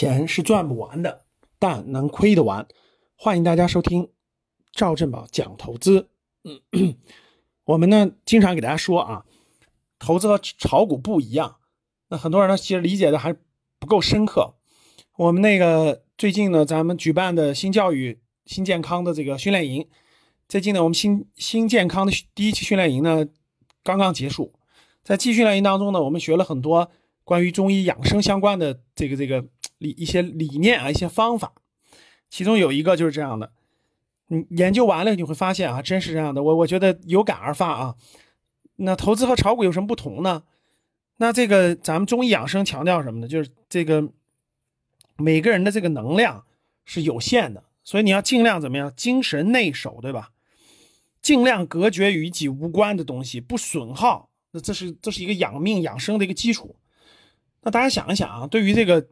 钱是赚不完的，但能亏得完。欢迎大家收听赵振宝讲投资。嗯，我们呢经常给大家说啊，投资和炒股不一样。那很多人呢其实理解的还不够深刻。我们那个最近呢，咱们举办的新教育、新健康的这个训练营，最近呢，我们新新健康的第一期训练营呢刚刚结束，在季训练营当中呢，我们学了很多关于中医养生相关的这个这个。理一些理念啊，一些方法，其中有一个就是这样的。你研究完了，你会发现啊，真是这样的。我我觉得有感而发啊。那投资和炒股有什么不同呢？那这个咱们中医养生强调什么呢？就是这个每个人的这个能量是有限的，所以你要尽量怎么样，精神内守，对吧？尽量隔绝与己无关的东西，不损耗。那这是这是一个养命养生的一个基础。那大家想一想啊，对于这个。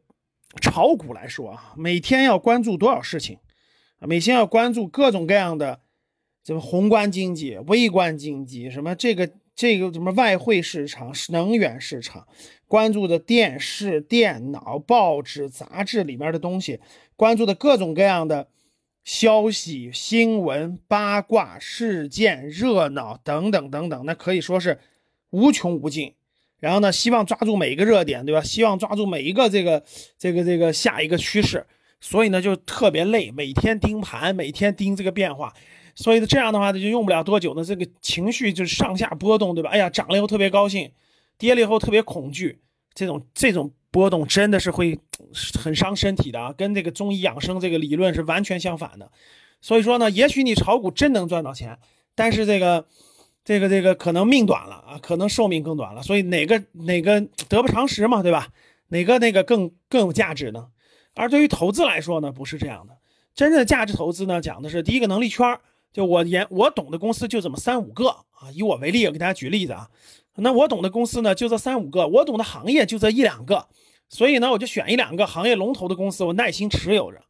炒股来说啊，每天要关注多少事情？每天要关注各种各样的，什么宏观经济、微观经济，什么这个这个什么外汇市场、能源市场，关注的电视、电脑、报纸、杂志里面的东西，关注的各种各样的消息、新闻、八卦事件、热闹等等等等，那可以说是无穷无尽。然后呢，希望抓住每一个热点，对吧？希望抓住每一个这个这个这个下一个趋势，所以呢就特别累，每天盯盘，每天盯这个变化，所以这样的话呢就用不了多久呢，这个情绪就是上下波动，对吧？哎呀，涨了以后特别高兴，跌了以后特别恐惧，这种这种波动真的是会很伤身体的啊，跟这个中医养生这个理论是完全相反的。所以说呢，也许你炒股真能赚到钱，但是这个。这个这个可能命短了啊，可能寿命更短了，所以哪个哪个得不偿失嘛，对吧？哪个那个更更有价值呢？而对于投资来说呢，不是这样的。真正的价值投资呢，讲的是第一个能力圈就我研我懂的公司就这么三五个啊。以我为例，我给大家举例子啊。那我懂的公司呢，就这三五个；我懂的行业就这一两个。所以呢，我就选一两个行业龙头的公司，我耐心持有着。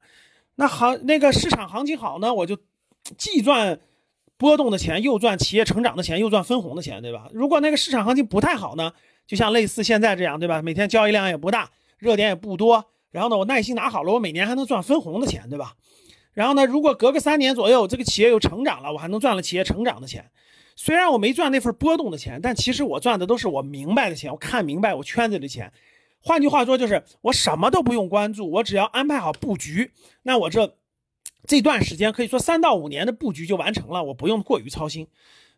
那行那个市场行情好呢，我就既赚。波动的钱又赚，企业成长的钱又赚分红的钱，对吧？如果那个市场行情不太好呢，就像类似现在这样，对吧？每天交易量也不大，热点也不多，然后呢，我耐心拿好了，我每年还能赚分红的钱，对吧？然后呢，如果隔个三年左右，这个企业又成长了，我还能赚了企业成长的钱。虽然我没赚那份波动的钱，但其实我赚的都是我明白的钱，我看明白我圈子的钱。换句话说，就是我什么都不用关注，我只要安排好布局，那我这。这段时间可以说三到五年的布局就完成了，我不用过于操心。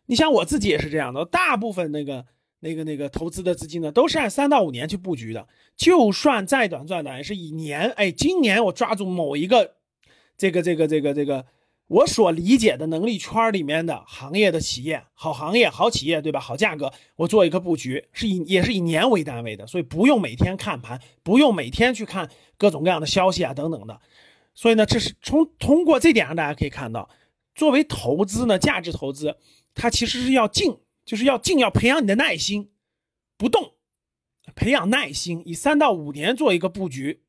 你像我自己也是这样的，大部分那个那个那个投资的资金呢，都是按三到五年去布局的。就算再短暂的，也是以年。哎，今年我抓住某一个这个这个这个这个我所理解的能力圈里面的行业的企业，好行业好企业，对吧？好价格，我做一个布局，是以也是以年为单位的，所以不用每天看盘，不用每天去看各种各样的消息啊等等的。所以呢，这是从通过这点上，大家可以看到，作为投资呢，价值投资，它其实是要静，就是要静，要培养你的耐心，不动，培养耐心，以三到五年做一个布局，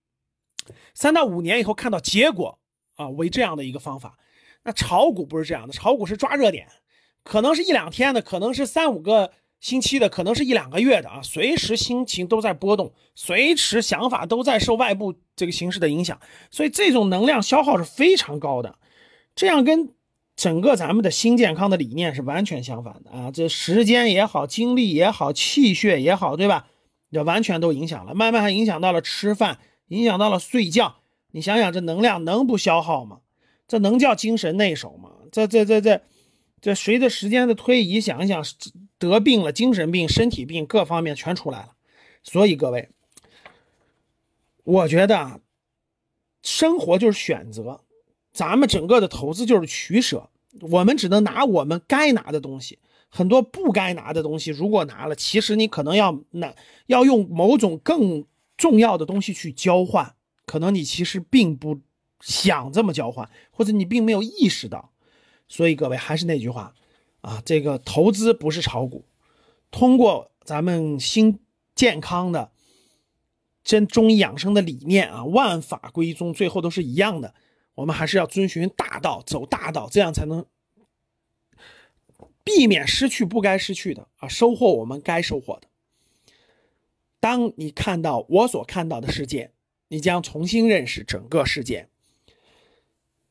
三到五年以后看到结果啊，为这样的一个方法。那炒股不是这样的，炒股是抓热点，可能是一两天的，可能是三五个。星期的可能是一两个月的啊，随时心情都在波动，随时想法都在受外部这个形势的影响，所以这种能量消耗是非常高的，这样跟整个咱们的新健康的理念是完全相反的啊！这时间也好，精力也好，气血也好，对吧？这完全都影响了，慢慢还影响到了吃饭，影响到了睡觉。你想想，这能量能不消耗吗？这能叫精神内守吗？这这这这这随着时间的推移，想一想。得病了，精神病、身体病各方面全出来了，所以各位，我觉得生活就是选择，咱们整个的投资就是取舍，我们只能拿我们该拿的东西，很多不该拿的东西，如果拿了，其实你可能要拿要用某种更重要的东西去交换，可能你其实并不想这么交换，或者你并没有意识到，所以各位还是那句话。啊，这个投资不是炒股，通过咱们新健康的真中医养生的理念啊，万法归宗，最后都是一样的。我们还是要遵循大道，走大道，这样才能避免失去不该失去的啊，收获我们该收获的。当你看到我所看到的世界，你将重新认识整个世界。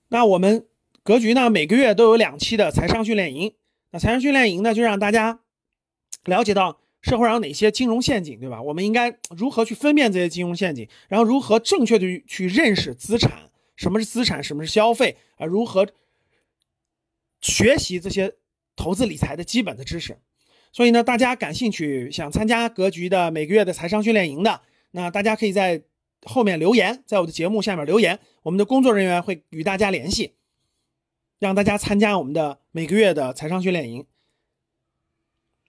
那我们格局呢，每个月都有两期的财商训练营。那财商训练营呢，就让大家了解到社会上有哪些金融陷阱，对吧？我们应该如何去分辨这些金融陷阱，然后如何正确的去认识资产，什么是资产，什么是消费啊？如何学习这些投资理财的基本的知识？所以呢，大家感兴趣想参加格局的每个月的财商训练营的，那大家可以在后面留言，在我的节目下面留言，我们的工作人员会与大家联系，让大家参加我们的每个月的财商训练营。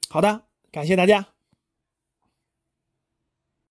好的，感谢大家。